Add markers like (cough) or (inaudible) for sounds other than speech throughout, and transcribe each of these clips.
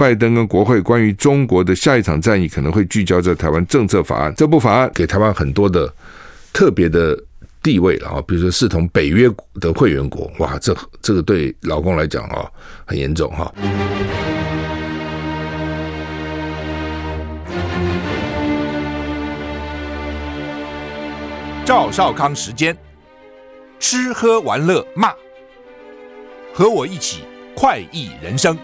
拜登跟国会关于中国的下一场战役可能会聚焦在台湾政策法案。这部法案给台湾很多的特别的地位了啊，比如说视同北约的会员国，哇，这这个对老公来讲啊很严重哈。赵少康时间，吃喝玩乐骂，和我一起快意人生。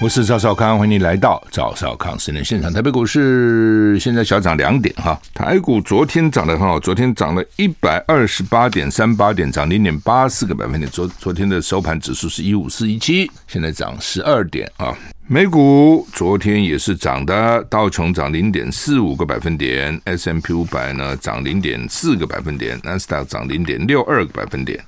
我是赵少康，欢迎你来到赵少康时间现场。台北股市现在小涨两点哈，台股昨天涨得很好，昨天涨了一百二十八点三八点，涨零点八四个百分点。昨昨天的收盘指数是一五四一七，现在涨十二点啊。美股昨天也是涨的，道琼涨零点四五个百分点，S M P 五百呢涨零点四个百分点，纳斯达涨零点六二个百分点。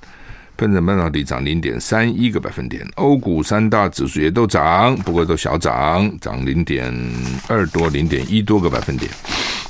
分成半导体涨零点三一个百分点，欧股三大指数也都涨，不过都小涨，涨零点二多，零点一多个百分点，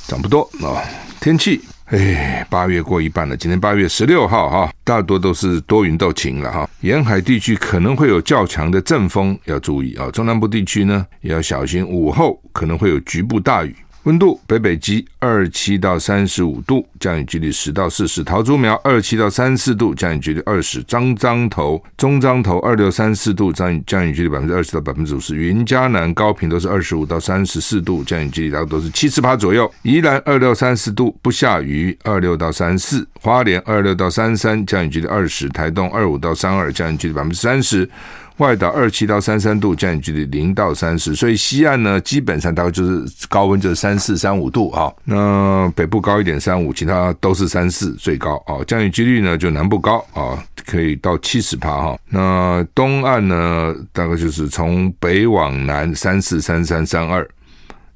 涨不多啊。天气，哎，八月过一半了，今天八月十六号哈，大多都是多云到晴了哈。沿海地区可能会有较强的阵风，要注意啊。中南部地区呢，也要小心，午后可能会有局部大雨。温度北北基二七到三十五度，降雨几率十到四十。桃竹苗二七到三四度，降雨几率二十。张彰头、中彰头二六三四度，降雨降雨几率百分之二十到百分之五十。云嘉南、高屏都是二十五到三十四度，降雨几率大概都是七十趴左右。宜兰二六三四度，不下雨，二六到三四。花莲二六到三三，降雨几率二十。台东二五到三二，降雨几率百分之三十。外岛二七到三三度，降雨距离零到三十，所以西岸呢，基本上大概就是高温就是三四三五度啊。那北部高一点三五，其他都是三四最高啊。降雨几率呢，就南部高啊，可以到七十趴哈。那东岸呢，大概就是从北往南三四三三三二，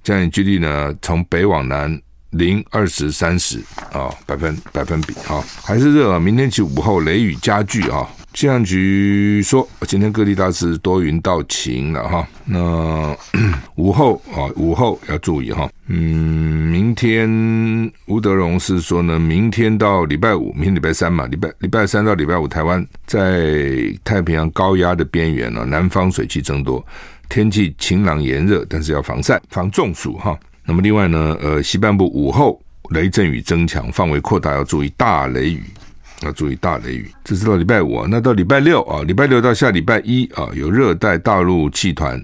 降雨几率呢，从北往南零二十三十啊，百分百分比啊，还是热啊。明天起午后雷雨加剧啊。气象局说，今天各地大致多云到晴了哈。那 (clears throat) 午后啊，午后要注意哈。嗯，明天吴德荣是说呢，明天到礼拜五，明天礼拜三嘛，礼拜礼拜三到礼拜五，台湾在太平洋高压的边缘呢，南方水汽增多，天气晴朗炎热，但是要防晒防中暑哈。那么另外呢，呃，西半部午后雷阵雨增强，范围扩大，要注意大雷雨。要注意大雷雨，这是到礼拜五啊。那到礼拜六啊，礼拜六到下礼拜一啊，有热带大陆气团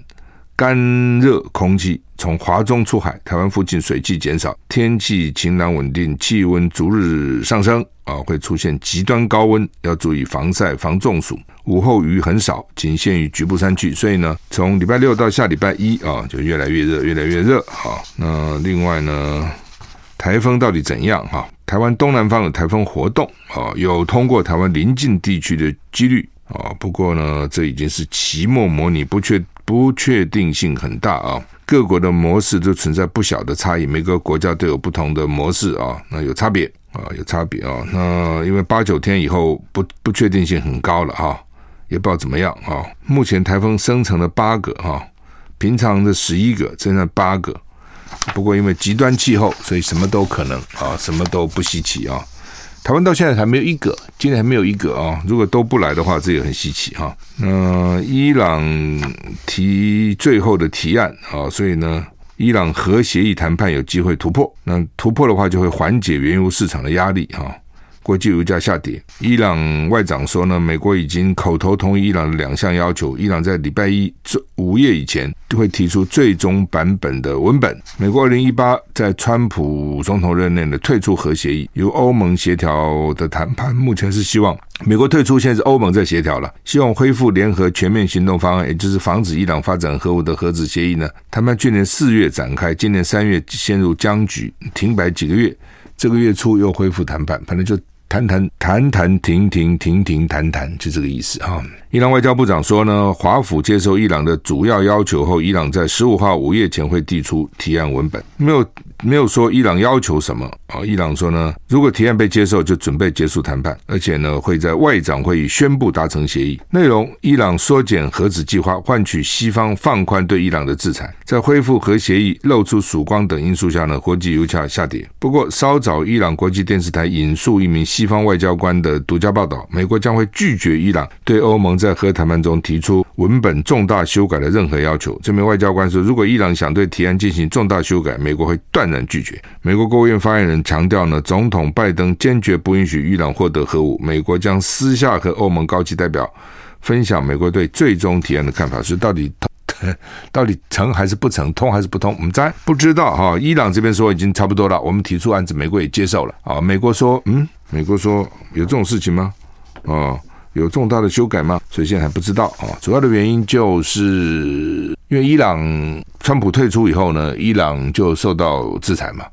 干热空气从华中出海，台湾附近水汽减少，天气晴朗稳定，气温逐日上升啊，会出现极端高温，要注意防晒防中暑。午后雨很少，仅限于局部山区，所以呢，从礼拜六到下礼拜一啊，就越来越热，越来越热好。那另外呢，台风到底怎样哈？台湾东南方有台风活动啊，有通过台湾邻近地区的几率啊。不过呢，这已经是期末模拟，不确不确定性很大啊。各国的模式都存在不小的差异，每个国家都有不同的模式啊，那有差别啊，有差别啊。那因为八九天以后不不确定性很高了哈，也不知道怎么样啊。目前台风生成了八个哈，平常的十一个，现在八个。不过因为极端气候，所以什么都可能啊，什么都不稀奇啊。台湾到现在还没有一个，今天还没有一个啊。如果都不来的话，这也很稀奇哈。那伊朗提最后的提案啊，所以呢，伊朗核协议谈判有机会突破。那突破的话，就会缓解原油市场的压力哈。国际油价下跌，伊朗外长说呢，美国已经口头同意伊朗的两项要求，伊朗在礼拜一午夜以前就会提出最终版本的文本。美国二零一八在川普总统任内的退出核协议，由欧盟协调的谈判，目前是希望美国退出，现在是欧盟在协调了，希望恢复联合全面行动方案，也就是防止伊朗发展核武的核子协议呢。谈判去年四月展开，今年三月陷入僵局，停摆几个月，这个月初又恢复谈判，反正就。谈谈谈谈停停停停谈谈，就这个意思哈。伊朗外交部长说呢，华府接受伊朗的主要要求后，伊朗在十五号午夜前会递出提案文本，没有。没有说伊朗要求什么啊？伊朗说呢，如果提案被接受，就准备结束谈判，而且呢，会在外长会议宣布达成协议。内容：伊朗缩减核子计划，换取西方放宽对伊朗的制裁，在恢复核协议露出曙光等因素下呢，国际油价下跌。不过，稍早，伊朗国际电视台引述一名西方外交官的独家报道，美国将会拒绝伊朗对欧盟在核谈判中提出文本重大修改的任何要求。这名外交官说，如果伊朗想对提案进行重大修改，美国会断然拒绝。美国国务院发言人强调呢，总统拜登坚决不允许伊朗获得核武，美国将私下和欧盟高级代表分享美国对最终提案的看法。是到底？(laughs) 到底成还是不成，通还是不通？我们在不知道哈。伊朗这边说已经差不多了，我们提出案子，美国也接受了啊。美国说，嗯，美国说有这种事情吗？哦，有重大的修改吗？所以现在还不知道啊。主要的原因就是因为伊朗川普退出以后呢，伊朗就受到制裁嘛。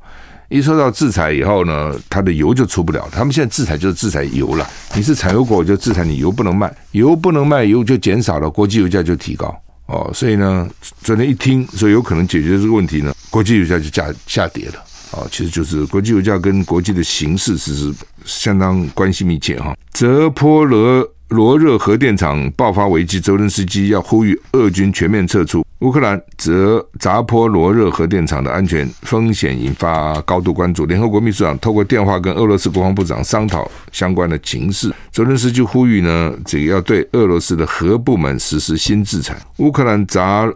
一受到制裁以后呢，它的油就出不了。他们现在制裁就是制裁油了。你是产油国，就制裁你油不能卖，油不能卖，油就减少了，国际油价就提高。哦，所以呢，昨天一听说有可能解决这个问题呢，国际油价就下下跌了。啊，其实就是国际油价跟国际的形势其实相当关系密切哈。泽波罗罗热核电厂爆发危机，泽伦斯基要呼吁俄军全面撤出。乌克兰泽扎波罗热核电厂的安全风险引发高度关注。联合国秘书长透过电话跟俄罗斯国防部长商讨相关的情势。泽伦斯基呼吁呢，这个要对俄罗斯的核部门实施新制裁。乌克兰扎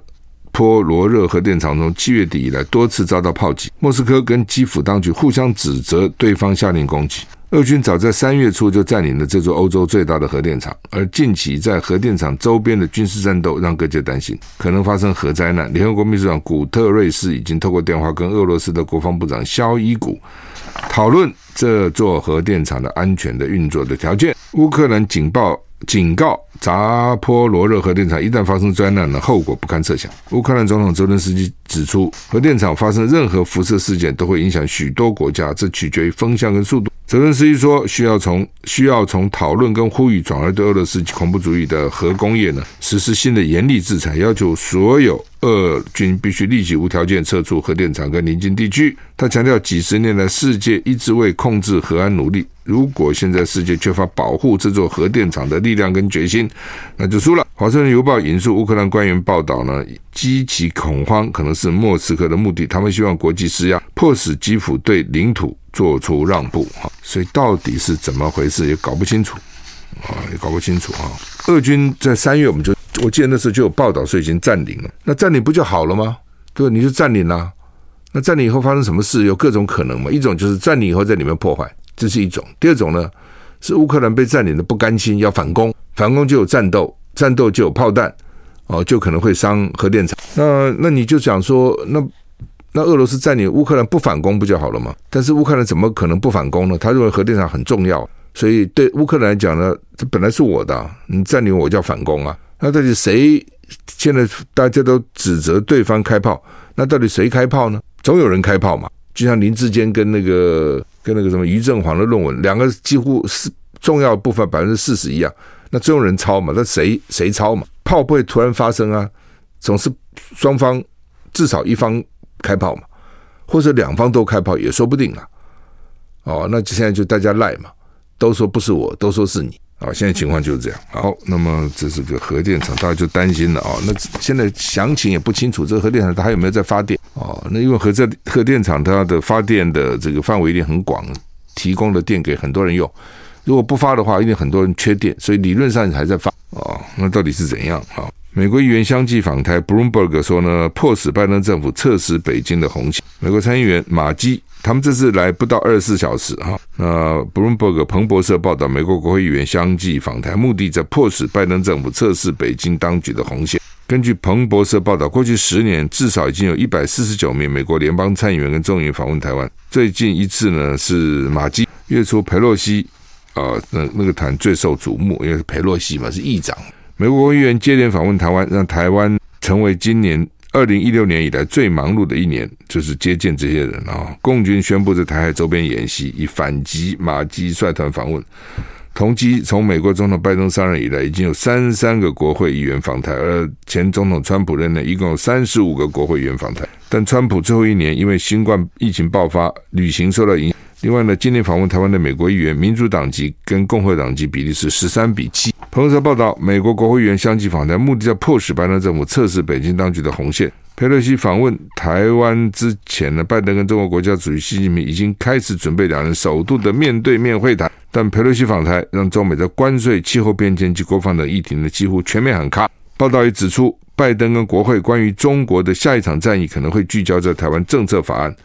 波罗热核电厂从七月底以来多次遭到炮击，莫斯科跟基辅当局互相指责对方下令攻击。俄军早在三月初就占领了这座欧洲最大的核电厂，而近期在核电厂周边的军事战斗让各界担心可能发生核灾难。联合国秘书长古特瑞斯已经透过电话跟俄罗斯的国防部长肖伊古讨论这座核电厂的安全的运作的条件。乌克兰警报。警告：扎波罗热核电厂一旦发生灾难呢，后果不堪设想。乌克兰总统泽连斯基指出，核电厂发生任何辐射事件都会影响许多国家，这取决于风向跟速度。泽伦斯基说，需要从需要从讨论跟呼吁转而对俄罗斯恐怖主义的核工业呢实施新的严厉制裁，要求所有俄军必须立即无条件撤出核电厂跟邻近地区。他强调，几十年来世界一直为控制核安努力。如果现在世界缺乏保护这座核电厂的力量跟决心，那就输了。华盛顿邮报引述乌克兰官员报道呢，激起恐慌可能是莫斯科的目的，他们希望国际施压，迫使基辅对领土做出让步。哈，所以到底是怎么回事也搞不清楚啊，也搞不清楚啊。俄军在三月我们就，我记得那时候就有报道说已经占领了，那占领不就好了吗？对，你就占领了，那占领以后发生什么事？有各种可能嘛，一种就是占领以后在里面破坏。这是一种，第二种呢，是乌克兰被占领的不甘心，要反攻，反攻就有战斗，战斗就有炮弹，哦，就可能会伤核电厂。那那你就想说，那那俄罗斯占领乌克兰不反攻不就好了吗？但是乌克兰怎么可能不反攻呢？他认为核电厂很重要，所以对乌克兰来讲呢，这本来是我的，你占领我叫反攻啊。那到底谁？现在大家都指责对方开炮，那到底谁开炮呢？总有人开炮嘛。就像林志坚跟那个跟那个什么余正煌的论文，两个几乎是重要部分百分之四十一样，那总有人抄嘛？那谁谁抄嘛？炮不会突然发生啊，总是双方至少一方开炮嘛，或者两方都开炮也说不定啊。哦，那现在就大家赖嘛，都说不是我，都说是你。啊，现在情况就是这样。(laughs) 好，那么这是个核电厂，大家就担心了啊。那现在详情也不清楚，这个核电厂它还有没有在发电？哦，那因为核在核电厂它的发电的这个范围一定很广，提供的电给很多人用。如果不发的话，一定很多人缺电，所以理论上还在发。哦，那到底是怎样啊？美国议员相继访台，Bloomberg 说呢，迫使拜登政府测试北京的红线。美国参议员马基。他们这次来不到二十四小时哈，那 Bloomberg 彭博社报道，美国国会议员相继访台，目的在迫使拜登政府测试北京当局的红线。根据彭博社报道，过去十年至少已经有一百四十九名美国联邦参议员跟众议员访问台湾。最近一次呢是马基，月初佩洛西啊，那那个团最受瞩目，因为是佩洛西嘛是议长。美国国会议员接连访问台湾，让台湾成为今年。二零一六年以来最忙碌的一年，就是接见这些人啊。共军宣布在台海周边演习，以反击马基率团访问。同期，从美国总统拜登上任以来，已经有三十三个国会议员访台，而前总统川普任内一共有三十五个国会议员访台。但川普最后一年因为新冠疫情爆发，旅行受到影响，另外呢，今年访问台湾的美国议员，民主党籍跟共和党籍比例是十三比七。彭博报道，美国国会议员相继访台，目的要迫使拜登政府测试北京当局的红线。佩洛西访问台湾之前呢，拜登跟中国国家主席习近平已经开始准备两人首度的面对面会谈。但佩洛西访台，让中美在关税、气候变迁及国防等议题呢几乎全面喊卡。报道也指出，拜登跟国会关于中国的下一场战役可能会聚焦在台湾政策法案。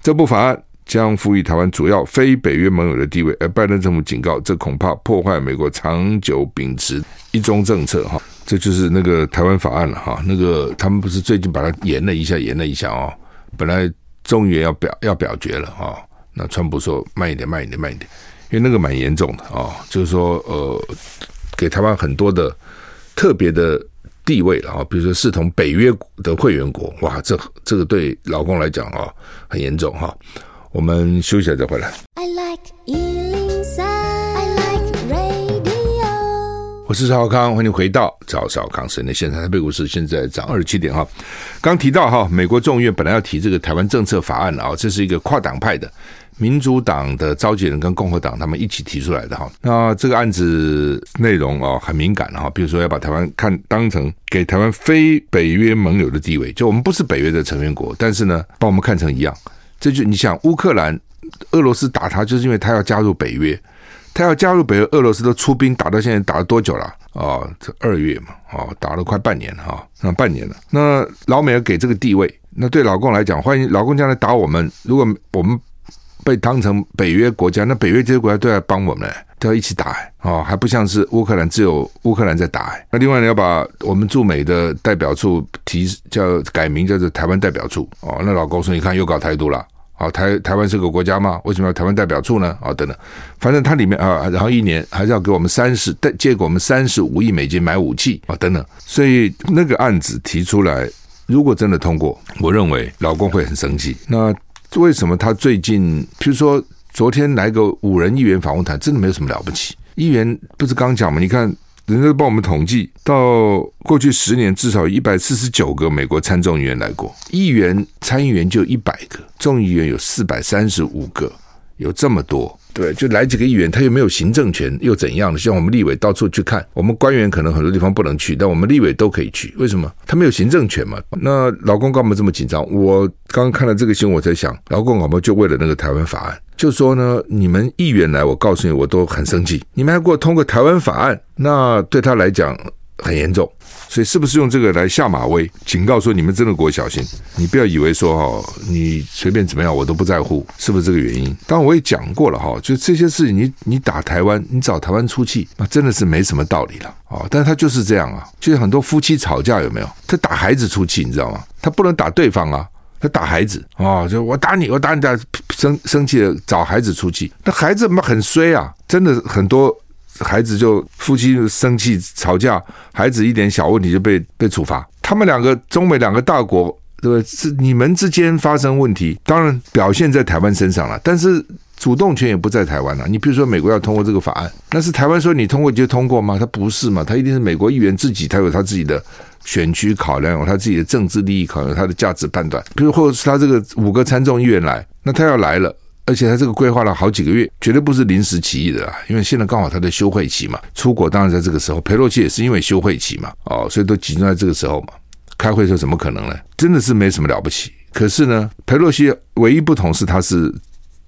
这部法案。将赋予台湾主要非北约盟友的地位，而拜登政府警告，这恐怕破坏美国长久秉持一中政策。哈，这就是那个台湾法案了。哈，那个他们不是最近把它延了一下，延了一下哦。本来众议院要表要表决了哈，那川普说慢一点，慢一点，慢一点，因为那个蛮严重的啊，就是说呃，给台湾很多的特别的地位了啊，比如说视同北约的会员国，哇，这这个对老公来讲啊很严重哈。我们休息一下再回来。I like 103, I like radio。我是赵少康，欢迎回到赵少康时间的现场。台北股市现在涨二十七点哈。刚提到哈，美国众议院本来要提这个台湾政策法案啊，这是一个跨党派的民主党的召集人跟共和党他们一起提出来的哈。那这个案子内容啊很敏感哈，比如说要把台湾看当成给台湾非北约盟友的地位，就我们不是北约的成员国，但是呢，把我们看成一样。这就你想，乌克兰、俄罗斯打他，就是因为他要加入北约，他要加入北约，俄罗斯都出兵打到现在，打了多久了？哦，这二月嘛，哦，打了快半年哈，那半年了。那老美要给这个地位，那对老共来讲，欢迎老共将来打我们，如果我们被当成北约国家，那北约这些国家都要帮我们，都要一起打哦，还不像是乌克兰只有乌克兰在打。那另外呢，要把我们驻美的代表处提叫改名叫做台湾代表处哦，那老共说，你看又搞台独了。好，台台湾是个国家吗？为什么要台湾代表处呢？啊，等等，反正它里面啊，然后一年还是要给我们三十，借给我们三十五亿美金买武器啊，等等。所以那个案子提出来，如果真的通过，我认为老公会很生气。那为什么他最近，譬如说昨天来个五人议员访问团，真的没有什么了不起？议员不是刚讲吗？你看。人家帮我们统计，到过去十年至少有一百四十九个美国参众议员来过，议员参议员就一百个，众议员有四百三十五个，有这么多。对，就来几个议员，他又没有行政权，又怎样的？像我们立委到处去看，我们官员可能很多地方不能去，但我们立委都可以去。为什么？他没有行政权嘛？那老共干嘛这么紧张？我刚刚看了这个新闻，我在想，老共干嘛就为了那个台湾法案？就说呢，你们议员来，我告诉你，我都很生气，你们还给我通过台湾法案，那对他来讲很严重。所以是不是用这个来下马威，警告说你们真的给我小心？你不要以为说哈，你随便怎么样我都不在乎，是不是这个原因？当然我也讲过了哈，就这些事情，你你打台湾，你找台湾出气，那真的是没什么道理了啊。但是他就是这样啊，就是很多夫妻吵架有没有？他打孩子出气，你知道吗？他不能打对方啊，他打孩子啊，就我打你，我打你，打生生气了找孩子出气，那孩子嘛很衰啊，真的很多。孩子就夫妻生气吵架，孩子一点小问题就被被处罚。他们两个中美两个大国，对不对？是你们之间发生问题，当然表现在台湾身上了，但是主动权也不在台湾了。你比如说美国要通过这个法案，那是台湾说你通过就通过吗？他不是嘛？他一定是美国议员自己，他有他自己的选区考量，有他自己的政治利益考量，他的价值判断。比如或者是他这个五个参众议员来，那他要来了。而且他这个规划了好几个月，绝对不是临时起意的啦。因为现在刚好他的休会期嘛，出国当然在这个时候。裴洛西也是因为休会期嘛，哦，所以都集中在这个时候嘛。开会的时候怎么可能呢？真的是没什么了不起。可是呢，裴洛西唯一不同是他是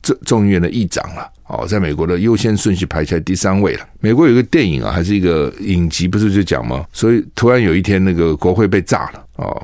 众众议院的议长了，哦，在美国的优先顺序排在第三位了。美国有个电影啊，还是一个影集，不是就讲吗？所以突然有一天那个国会被炸了，哦，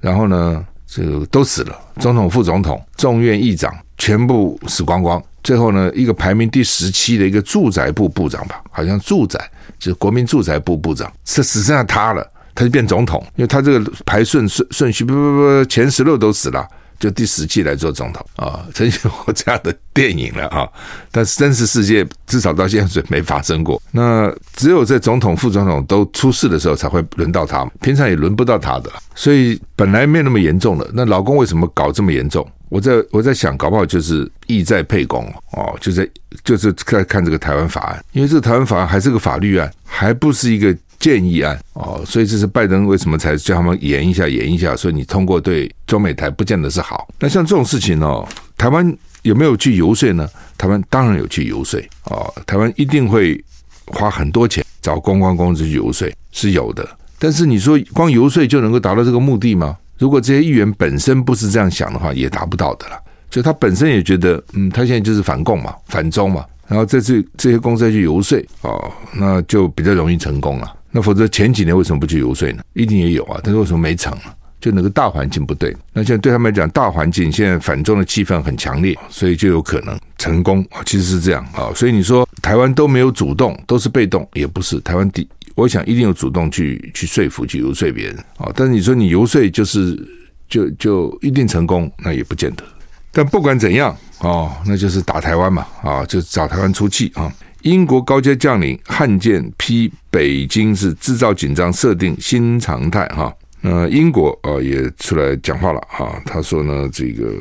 然后呢，这个都死了，总统、副总统、众院议长。全部死光光，最后呢，一个排名第十七的一个住宅部部长吧，好像住宅就是国民住宅部部长，是只剩下他了，他就变总统，因为他这个排顺顺顺序不不不，前十六都死了，就第十季来做总统啊，(laughs) 曾经有过这样的电影了啊，但是真实世界至少到现在没发生过，那只有在总统副总统都出事的时候才会轮到他，平常也轮不到他的，所以本来没那么严重的，那老公为什么搞这么严重？我在我在想，搞不好就是意在沛公哦，就在就是在看这个台湾法案，因为这个台湾法案还是个法律案，还不是一个建议案哦，所以这是拜登为什么才叫他们演一下演一下，所以你通过对中美台不见得是好。那像这种事情哦，台湾有没有去游说呢？台湾当然有去游说哦，台湾一定会花很多钱找公关公司去游说，是有的。但是你说光游说就能够达到这个目的吗？如果这些议员本身不是这样想的话，也达不到的了。就他本身也觉得，嗯，他现在就是反共嘛，反中嘛，然后这次这些公司去游说哦，那就比较容易成功了。那否则前几年为什么不去游说呢？一定也有啊，但是为什么没成啊？就那个大环境不对。那现在对他们来讲，大环境现在反中的气氛很强烈，所以就有可能成功啊。其实是这样啊，所以你说台湾都没有主动，都是被动，也不是。台湾第，我想一定有主动去去说服、去游说别人啊。但是你说你游说就是就就一定成功，那也不见得。但不管怎样哦，那就是打台湾嘛啊，就找台湾出气啊。英国高阶将领汉舰批北京是制造紧张，设定新常态哈。那英国啊也出来讲话了啊，他说呢，这个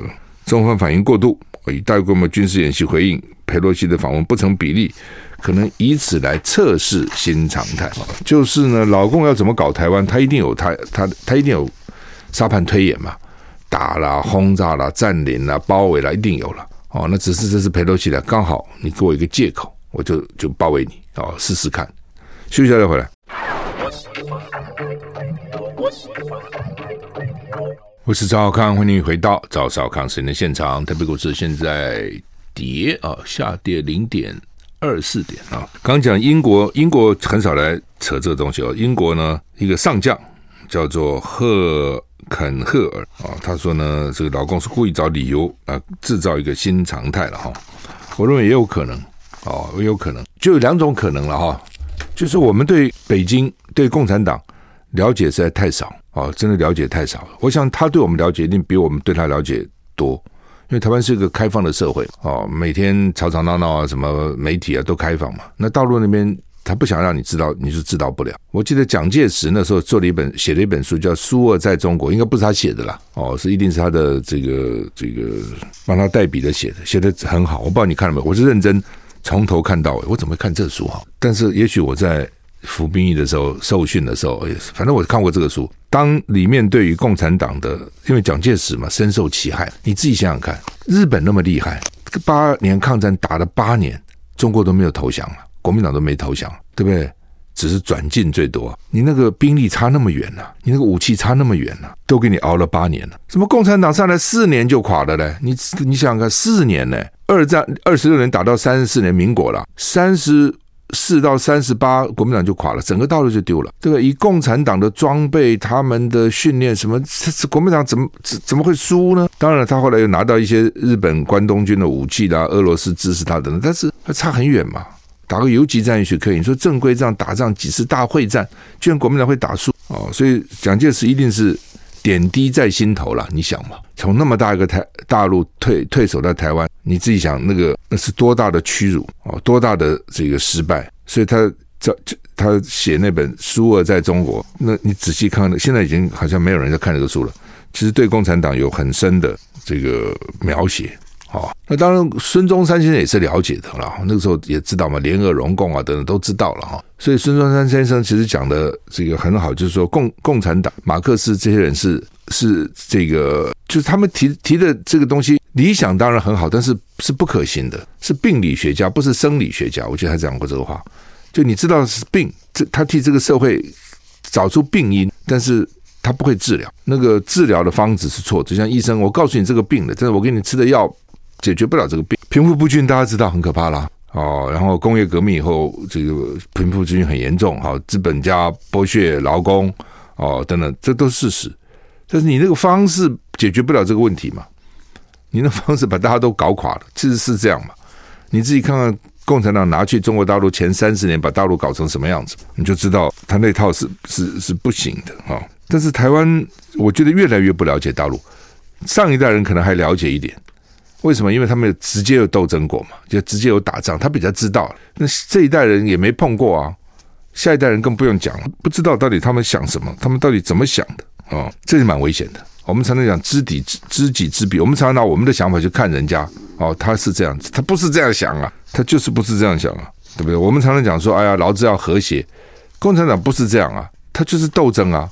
中方反应过度，以大规模军事演习回应佩洛西的访问不成比例，可能以此来测试新常态。就是呢，老共要怎么搞台湾，他一定有他他他一定有沙盘推演嘛。打了、轰炸了、占领了、包围了，一定有了哦。那只是这是佩洛西的，刚好你给我一个借口，我就就包围你哦，试试看。休息一下再回来。我是赵少康，欢迎回到赵少康时间的现场。特别股市现在跌啊，下跌零点二四点啊。刚讲英国，英国很少来扯这个东西哦。英国呢，一个上将叫做赫。肯赫尔啊，他说呢，这个老公是故意找理由啊，制造一个新常态了哈。我认为也有可能哦，也有可能，就有两种可能了哈。就是我们对北京、对共产党了解实在太少哦，真的了解太少了。我想他对我们了解一定比我们对他了解多，因为台湾是一个开放的社会哦，每天吵吵闹闹啊，什么媒体啊都开放嘛。那大陆那边。他不想让你知道，你是知道不了。我记得蒋介石那时候做了一本，写了一本书，叫《苏俄在中国》，应该不是他写的啦，哦，是一定是他的这个这个帮他代笔的写的，写的很好。我不知道你看了没有？我是认真从头看到尾。我怎么会看这书哈？但是也许我在服兵役的时候受训的时候，哎，反正我看过这个书。当里面对于共产党的，因为蒋介石嘛深受其害，你自己想想看，日本那么厉害，八年抗战打了八年，中国都没有投降了。国民党都没投降，对不对？只是转进最多。你那个兵力差那么远呢、你那个武器差那么远呢、都给你熬了八年了。什么共产党上来四年就垮了嘞？你你想想看，四年呢？二战二十六年打到三十四年民国了，三十四到三十八国民党就垮了，整个大陆就丢了，对不对？以共产党的装备、他们的训练什么，这国民党怎么怎怎么会输呢？当然，他后来又拿到一些日本关东军的武器啦，俄罗斯支持他等等，但是他差很远嘛。打个游击战也许可以，你说正规这样打仗几次大会战，居然国民党会打输哦，所以蒋介石一定是点滴在心头了。你想嘛，从那么大一个台大陆退退守到台湾，你自己想那个那是多大的屈辱哦，多大的这个失败。所以他这他写那本《苏俄在中国》，那你仔细看，现在已经好像没有人在看这个书了。其实对共产党有很深的这个描写。哦，那当然，孙中山先生也是了解的了。那个时候也知道嘛，联俄容共啊等等都知道了哈。所以孙中山先生其实讲的这个很好，就是说共共产党、马克思这些人是是这个，就是他们提提的这个东西，理想当然很好，但是是不可行的，是病理学家，不是生理学家。我记得他讲过这个话，就你知道是病，这他替这个社会找出病因，但是他不会治疗，那个治疗的方子是错。就像医生，我告诉你这个病了，但是我给你吃的药。解决不了这个病，贫富不均大家知道很可怕啦。哦。然后工业革命以后，这个贫富不均很严重，哈，资本家剥削劳工，哦，等等，这都是事实。但是你那个方式解决不了这个问题嘛？你那方式把大家都搞垮了，其实是这样嘛？你自己看看共产党拿去中国大陆前三十年把大陆搞成什么样子，你就知道他那套是是是不行的哈。但是台湾，我觉得越来越不了解大陆，上一代人可能还了解一点。为什么？因为他们直接有斗争过嘛，就直接有打仗，他比较知道。那这一代人也没碰过啊，下一代人更不用讲了，不知道到底他们想什么，他们到底怎么想的啊、哦？这是蛮危险的。我们常常讲知己知知己知彼，我们常常拿我们的想法去看人家哦，他是这样子，他不是这样想啊，他就是不是这样想啊，对不对？我们常常讲说，哎呀，劳资要和谐，共产党不是这样啊，他就是斗争啊，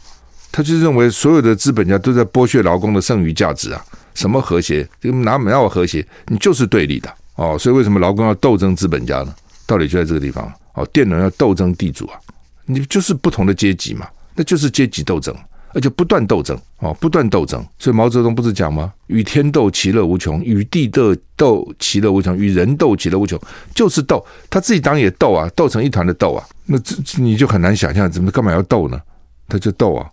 他就认为所有的资本家都在剥削劳工的剩余价值啊。什么和谐？这个哪哪有和谐？你就是对立的哦。所以为什么劳工要斗争资本家呢？道理就在这个地方哦。佃农要斗争地主啊，你就是不同的阶级嘛，那就是阶级斗争。而且不断斗争哦，不断斗争，所以毛泽东不是讲吗？与天斗，其乐无穷；与地斗，斗其乐无穷；与人斗，其乐无穷。就是斗，他自己当然也斗啊，斗成一团的斗啊。那这你就很难想象，怎么干嘛要斗呢？他就斗啊。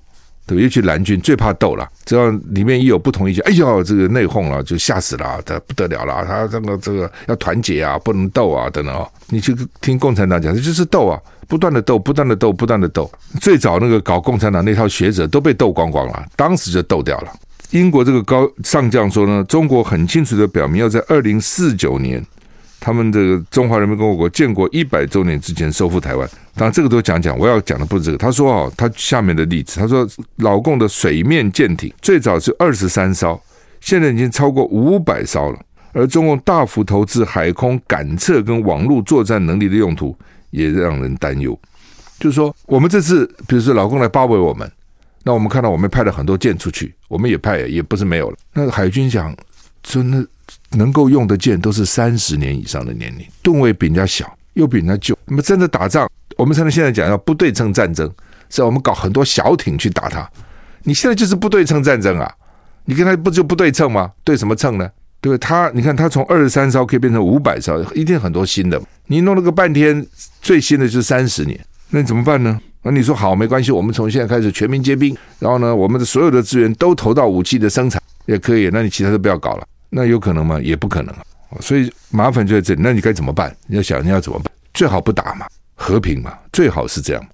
对，尤其蓝军最怕斗了，只要里面一有不同意见，哎呦，这个内讧了，就吓死了，他不得了了，他这个这个要团结啊，不能斗啊，等等啊。你去听共产党讲，这就是斗啊，不断的斗，不断的斗，不断的斗。最早那个搞共产党那套学者都被斗光光了，当时就斗掉了。英国这个高上将说呢，中国很清楚的表明，要在二零四九年。他们这个中华人民共和国建国一百周年之前收复台湾，当然这个都讲讲。我要讲的不是这个。他说啊，他下面的例子，他说老共的水面舰艇最早是二十三艘，现在已经超过五百艘了。而中共大幅投资海空感测跟网络作战能力的用途，也让人担忧。就是说，我们这次比如说老共来包围我们，那我们看到我们派了很多舰出去，我们也派也不是没有了。那海军讲真的。能够用的舰都是三十年以上的年龄，吨位比人家小，又比人家旧。那么真的打仗，我们才能现在讲要不对称战争，是我们搞很多小艇去打它。你现在就是不对称战争啊！你跟他不就不对称吗？对什么称呢？对他，你看他从二十三艘可以变成五百艘，一定很多新的。你弄了个半天，最新的就是三十年，那你怎么办呢？那你说好没关系，我们从现在开始全民皆兵，然后呢，我们的所有的资源都投到武器的生产也可以。那你其他都不要搞了。那有可能吗？也不可能啊！所以麻烦就在这里。那你该怎么办？你要想你要怎么办？最好不打嘛，和平嘛，最好是这样。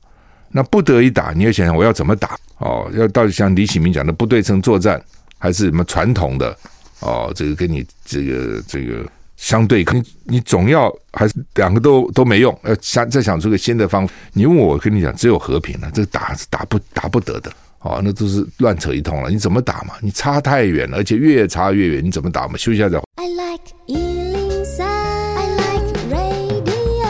那不得已打，你要想想我要怎么打哦？要到底像李启明讲的不对称作战，还是什么传统的哦？这个跟你这个这个相对，你你总要还是两个都都没用，要想再想出个新的方法。你问我，我跟你讲，只有和平了，这打是打不打不得的。哦，那都是乱扯一通了。你怎么打嘛？你差太远了，而且越差越远。你怎么打嘛？休息一下再。I like 103, I like radio。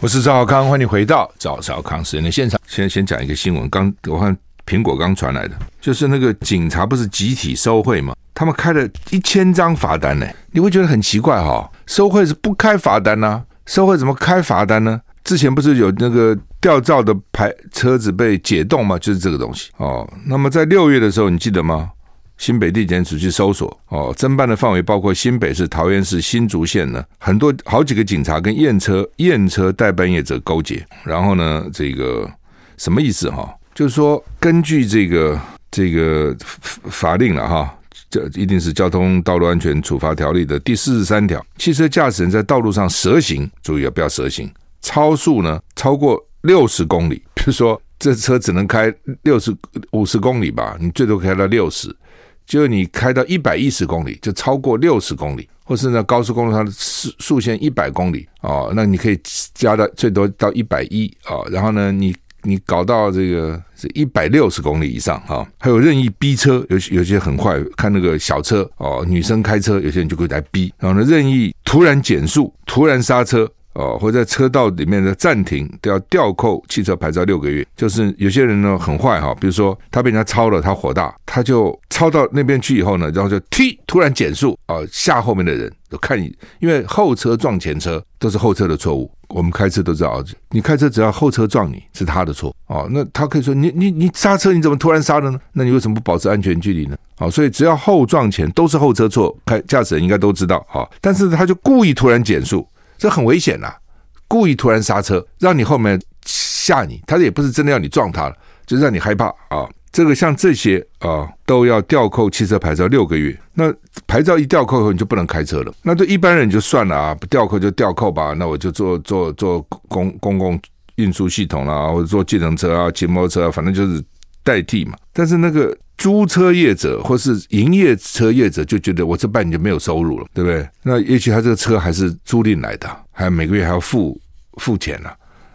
我是赵小康，欢迎回到赵小康时间的现场。先先讲一个新闻，刚我看苹果刚传来的，就是那个警察不是集体收贿吗？他们开了一千张罚单呢。你会觉得很奇怪哈、哦？收贿是不开罚单呢、啊？收贿怎么开罚单呢？之前不是有那个吊照的牌车子被解冻吗？就是这个东西哦。那么在六月的时候，你记得吗？新北地检署去搜索哦，侦办的范围包括新北市、桃园市、新竹县呢，很多好几个警察跟验车验车代办业者勾结。然后呢，这个什么意思哈？就是说，根据这个这个法令了哈，这一定是交通道路安全处罚条例的第四十三条，汽车驾驶人在道路上蛇行，注意啊，不要蛇行。超速呢，超过六十公里，(laughs) 比如说这车只能开六十五十公里吧，你最多开到六十，就你开到一百一十公里，就超过六十公里，或是呢高速公路上的速速限一百公里。哦，那你可以加到最多到一百一。啊，然后呢，你你搞到这个是一百六十公里以上。哈，还有任意逼车，有有些很快，看那个小车。哦，女生开车，有些人就会来逼，然后呢，任意突然减速，突然刹车。哦，或者在车道里面的暂停都要吊扣汽车牌照六个月。就是有些人呢很坏哈，比如说他被人家超了，他火大，他就超到那边去以后呢，然后就踢，突然减速啊，吓后面的人都看你，因为后车撞前车都是后车的错误。我们开车都知道，你开车只要后车撞你是他的错哦。那他可以说你你你刹车你怎么突然刹的呢？那你为什么不保持安全距离呢？哦，所以只要后撞前都是后车错，开驾驶人应该都知道哈。但是他就故意突然减速。这很危险呐、故意突然刹车，让你后面吓你，他也不是真的要你撞他了，就让你害怕啊！这个像这些啊，都要吊扣汽车牌照六个月。那牌照一吊扣后，你就不能开车了。那对一般人就算了啊，不吊扣就吊扣吧。那我就坐坐坐公公共运输系统啦，或者坐计程车啊、骑摩托车，反正就是代替嘛。但是那个。租车业者或是营业车业者就觉得我这半年就没有收入了，对不对？那也许他这个车还是租赁来的，还每个月还要付付钱呢、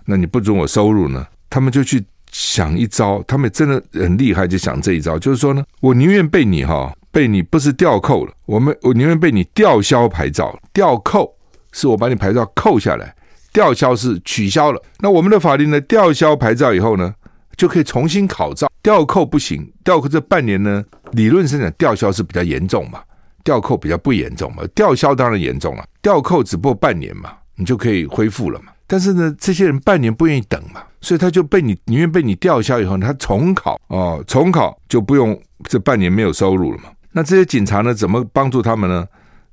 那你不准我收入呢？他们就去想一招，他们真的很厉害，就想这一招，就是说呢，我宁愿被你哈，被你不是吊扣了，我们我宁愿被你吊销牌照，吊扣是我把你牌照扣下来，吊销是取消了。那我们的法律呢？吊销牌照以后呢，就可以重新考照。吊扣不行，吊扣这半年呢，理论上讲吊销是比较严重嘛，吊扣比较不严重嘛，吊销当然严重了，吊扣只不过半年嘛，你就可以恢复了嘛。但是呢，这些人半年不愿意等嘛，所以他就被你宁愿被你吊销以后，他重考哦，重考就不用这半年没有收入了嘛。那这些警察呢，怎么帮助他们呢？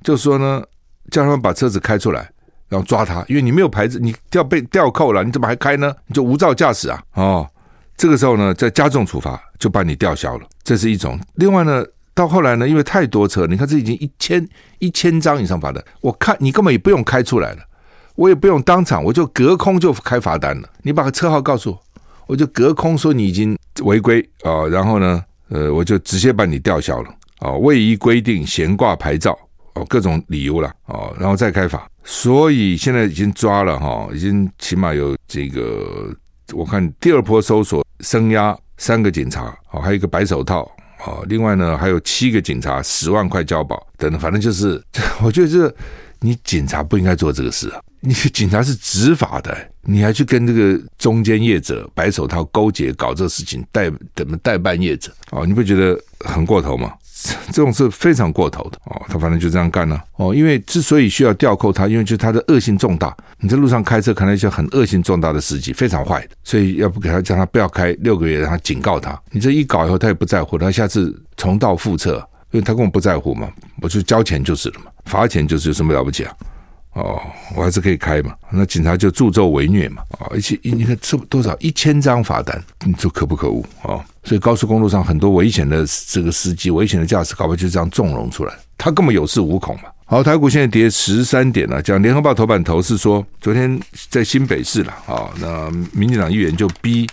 就说呢，叫他们把车子开出来，然后抓他，因为你没有牌子，你吊被吊扣了，你怎么还开呢？你就无照驾驶啊！哦，这个时候呢，再加重处罚，就把你吊销了，这是一种。另外呢，到后来呢，因为太多车，你看这已经一千一千张以上罚单，我看你根本也不用开出来了。我也不用当场，我就隔空就开罚单了。你把个车号告诉我，我就隔空说你已经违规啊，然后呢，呃，我就直接把你吊销了啊，未依规定悬挂牌照哦，各种理由了哦，然后再开罚。所以现在已经抓了哈，已经起码有这个，我看第二波搜索声压三个警察哦，还有一个白手套啊，另外呢还有七个警察十万块交保等等，反正就是 (laughs) 我觉得这你警察不应该做这个事啊。你警察是执法的，你还去跟这个中间业者白手套勾结搞这事情，代怎么代办业者哦？你不觉得很过头吗？(laughs) 这种是非常过头的哦。他反正就这样干了哦。因为之所以需要吊扣他，因为就他的恶性重大。你在路上开车看到一些很恶性重大的司机，非常坏的，所以要不给他叫他不要开六个月，让他警告他。你这一搞以后，他也不在乎，他下次重蹈覆辙，因为他根本不在乎嘛，我就交钱就是了嘛，罚钱就是有什么了不起啊？哦，我还是可以开嘛。那警察就助纣为虐嘛。啊，而且你看这多少一千张罚单，你说可不可恶啊？所以高速公路上很多危险的这个司机、危险的驾驶，搞不好就这样纵容出来，他根本有恃无恐嘛。好，台股现在跌十三点了。讲联合报头版头是说，昨天在新北市了啊，那民进党议员就逼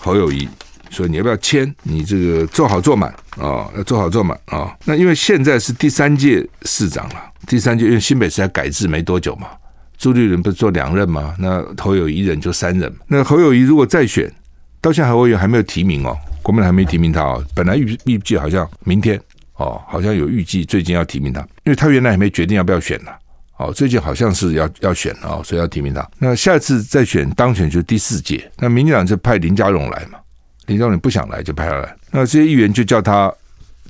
侯友谊说，你要不要签？你这个做好做满啊，要做好做满啊。那因为现在是第三届市长了。第三届，因为新北市才改制没多久嘛，朱立伦不是做两任吗？那侯友谊一任就三任。那侯友谊如果再选，到现在侯友宜还没有提名哦，国民党还没提名他哦。本来预预计好像明天哦，好像有预计最近要提名他，因为他原来还没决定要不要选呢。哦，最近好像是要要选哦，所以要提名他。那下次再选当选就第四届，那民进党就派林佳龙来嘛，林佳龙不想来就派他来，那这些议员就叫他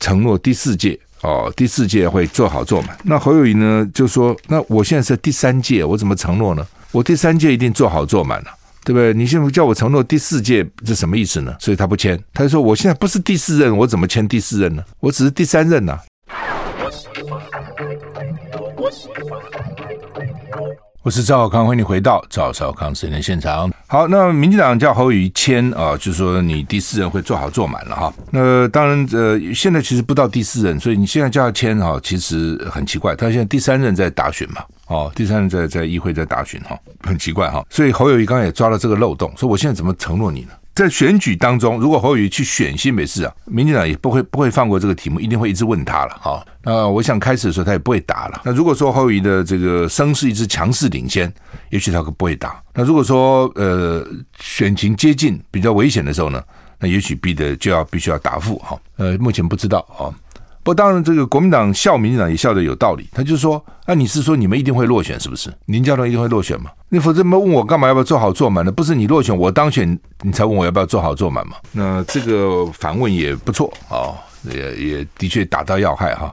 承诺第四届。哦，第四届会做好做满。那侯友宜呢就说：“那我现在是第三届，我怎么承诺呢？我第三届一定做好做满了，对不对？你现在叫我承诺第四届，这什么意思呢？所以他不签。他就说：我现在不是第四任，我怎么签第四任呢？我只是第三任呐、啊。”我是赵小康，欢迎你回到赵小康时间现场。好，那民进党叫侯友宜签啊，就是说你第四任会做好做满了哈。那当然，呃，现在其实不到第四任，所以你现在叫他签哈，其实很奇怪。他现在第三任在打选嘛，哦，第三任在在议会在打选哈，很奇怪哈。所以侯友谊刚刚也抓了这个漏洞，说我现在怎么承诺你呢？在选举当中，如果侯友宜去选新北市啊，民进党也不会不会放过这个题目，一定会一直问他了。好，那我想开始的时候他也不会答了。那如果说侯友宜的这个声势一直强势领先，也许他可不会答。那如果说呃选情接近比较危险的时候呢，那也许必得就要必须要答复哈。呃，目前不知道啊。不，当然，这个国民党笑民进党也笑得有道理。他就说：“那、你是说你们一定会落选，是不是？林佳龙一定会落选吗？你否则问我干嘛要不要做好做满呢？不是你落选，我当选，你才问我要不要做好做满吗？那这个反问也不错啊、哦，也也的确打到要害哈。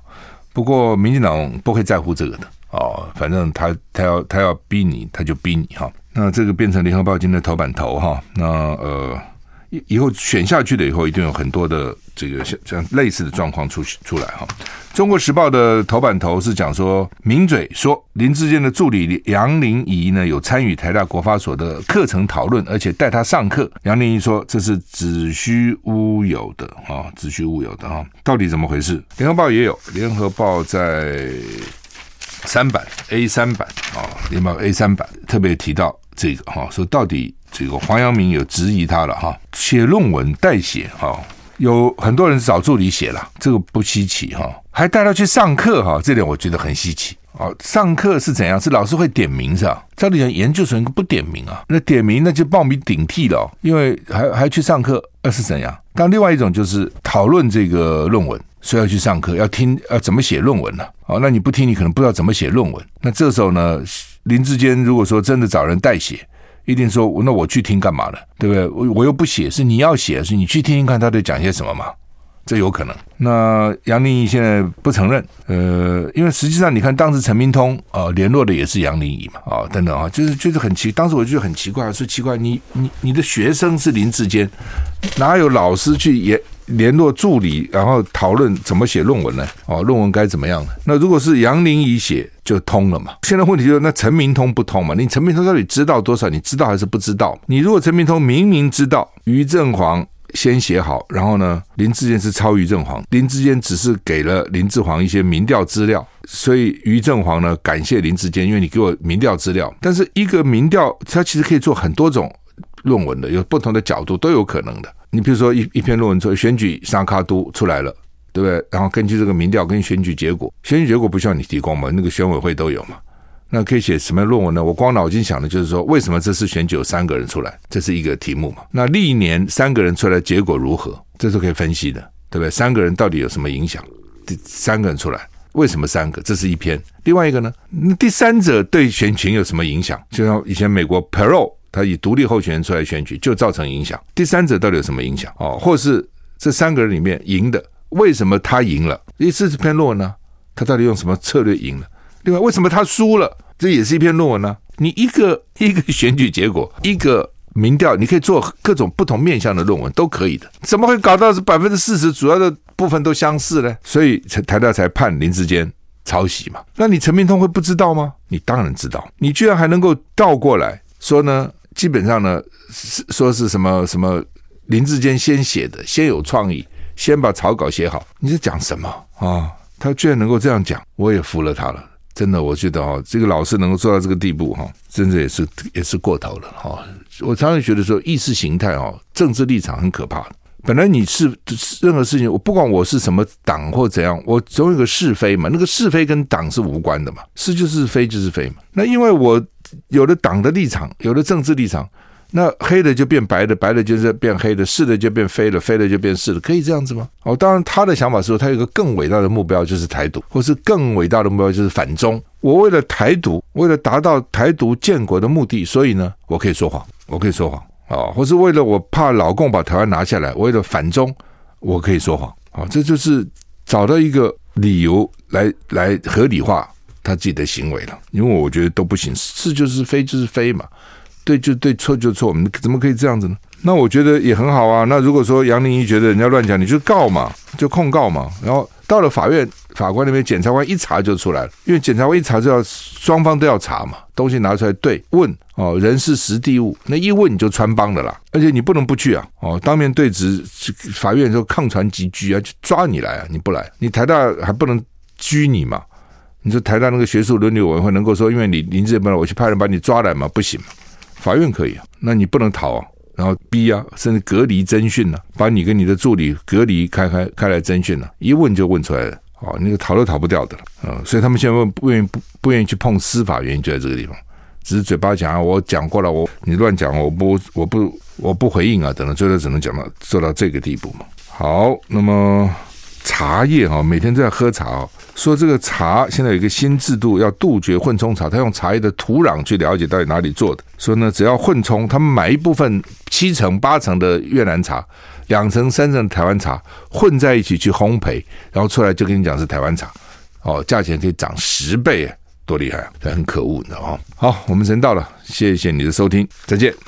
不过民进党不会在乎这个的哦，反正他他要他要逼你，他就逼你哈。那这个变成联合报今天的头版头哈。那呃。”以以后选下去了以后，一定有很多的这个像像类似的状况出出来哈。中国时报的头版头是讲说，名嘴说林志坚的助理杨林仪呢有参与台大国发所的课程讨论，而且带他上课。杨林仪说这是子虚乌有的啊，子虚乌有的啊。到底怎么回事？联合报也有，联合报在三版 A 三版啊，联合报 A 三版特别提到这个哈，说到底。这个黄阳明有质疑他了哈，写论文代写哈，有很多人找助理写了，这个不稀奇哈，还带他去上课哈，这点我觉得很稀奇啊。上课是怎样？是老师会点名是吧？照理讲研究生不点名啊，那点名那就冒名顶替了，因为还还去上课，那是怎样？但另外一种就是讨论这个论文，所以要去上课，要听要怎么写论文呢？哦，那你不听，你可能不知道怎么写论文。那这时候呢，林志坚如果说真的找人代写。一定说那我去听干嘛呢？对不对？我我又不写，是你要写，是你去听听看他在讲些什么嘛？这有可能。那杨玲仪现在不承认，呃，因为实际上你看，当时陈明通啊、呃、联络的也是杨玲仪嘛，啊、等等啊，就是就是很奇，当时我就很奇怪，说奇怪，你你你的学生是林志坚，哪有老师去也联络助理，然后讨论怎么写论文呢？哦，论文该怎么样呢？那如果是杨玲仪写，就通了嘛。现在问题就是，那陈明通不通嘛？你陈明通到底知道多少？你知道还是不知道？你如果陈明通明明知道于正煌。先写好，然后呢，林志坚是抄于正煌，林志坚只是给了林志煌一些民调资料，所以于正煌呢感谢林志坚，因为你给我民调资料。但是一个民调，它其实可以做很多种论文的，有不同的角度都有可能的。你比如说一一篇论文说选举三脚督出来了，对不对？然后根据这个民调跟选举结果，选举结果不需要你提供嘛，那个选委会都有嘛。那可以写什么论文呢？我光脑筋想的就是说，为什么这次选举有三个人出来？这是一个题目嘛。那历年三个人出来结果如何？这是可以分析的，对不对？三个人到底有什么影响？第三个人出来，为什么三个？这是一篇。另外一个呢？那第三者对选情有什么影响？就像以前美国 Perot 他以独立候选人出来选举，就造成影响。第三者到底有什么影响？哦，或是这三个人里面赢的，为什么他赢了？第四篇论文呢？他到底用什么策略赢了？另外，为什么他输了？这也是一篇论文呢、你一个 (laughs) 一个选举结果，一个民调，你可以做各种不同面向的论文，都可以的。怎么会搞到是百分之四十主要的部分都相似呢？所以才台大才判林志坚抄袭嘛。那你陈明通会不知道吗？你当然知道。你居然还能够倒过来说呢？基本上呢，是说是什么什么林志坚先写的，先有创意，先把草稿写好。你在讲什么啊、他居然能够这样讲，我也服了他了。真的，我觉得哈，这个老师能够做到这个地步哈，真的也是也是过头了哈。我常常觉得说，意识形态哦，政治立场很可怕。本来你是任何事情，我不管我是什么党或怎样，我总有个是非嘛。那个是非跟党是无关的嘛，是就是非就是非嘛。那因为我有了党的立场，有了政治立场。那黑的就变白的，白的就是变黑的，是的就变非的，非的就变是的，可以这样子吗？哦，当然他的想法是说，他有一个更伟大的目标就是台独，或是更伟大的目标就是反中。我为了台独，为了达到台独建国的目的，所以呢，我可以说谎，我可以说谎啊、哦，或是为了我怕老共把台湾拿下来，为了反中，我可以说谎啊、哦，这就是找到一个理由来来合理化他自己的行为了。因为我觉得都不行，是就是非就是非嘛。对就对，错就错，我们怎么可以这样子呢？那我觉得也很好啊。那如果说杨玲仪觉得人家乱讲，你就告嘛，就控告嘛。然后到了法院，法官那边，检察官一查就出来了，因为检察官一查就要双方都要查嘛，东西拿出来对问哦，人事时地物，那一问你就穿帮的啦。而且你不能不去啊，哦，当面对质，法院说抗传即拘啊，就抓你来啊，你不来，你台大还不能拘你嘛？你说台大那个学术伦理委员会能够说，因为你林智坚，我去派人把你抓来嘛？不行。法院可以啊，那你不能逃啊，然后逼啊，甚至隔离侦讯呢，把你跟你的助理隔离开开开来侦讯呢，一问就问出来了，哦，那个逃都逃不掉的了，嗯，所以他们现在问不愿意不不愿意去碰司法，原因就在这个地方，只是嘴巴讲啊，我讲过了，我你乱讲，我不我不我不回应啊，等等，最后只能讲到做到这个地步嘛。好，那么茶叶哈，每天都要喝茶哦。说这个茶现在有一个新制度，要杜绝混冲茶。他用茶叶的土壤去了解到底哪里做的。说呢，只要混冲，他们买一部分七成八成的越南茶，两成三成的台湾茶混在一起去烘焙，然后出来就跟你讲是台湾茶，哦，价钱可以涨十倍，多厉害啊！很可恶，你知道吗？好，我们时间到了，谢谢你的收听，再见。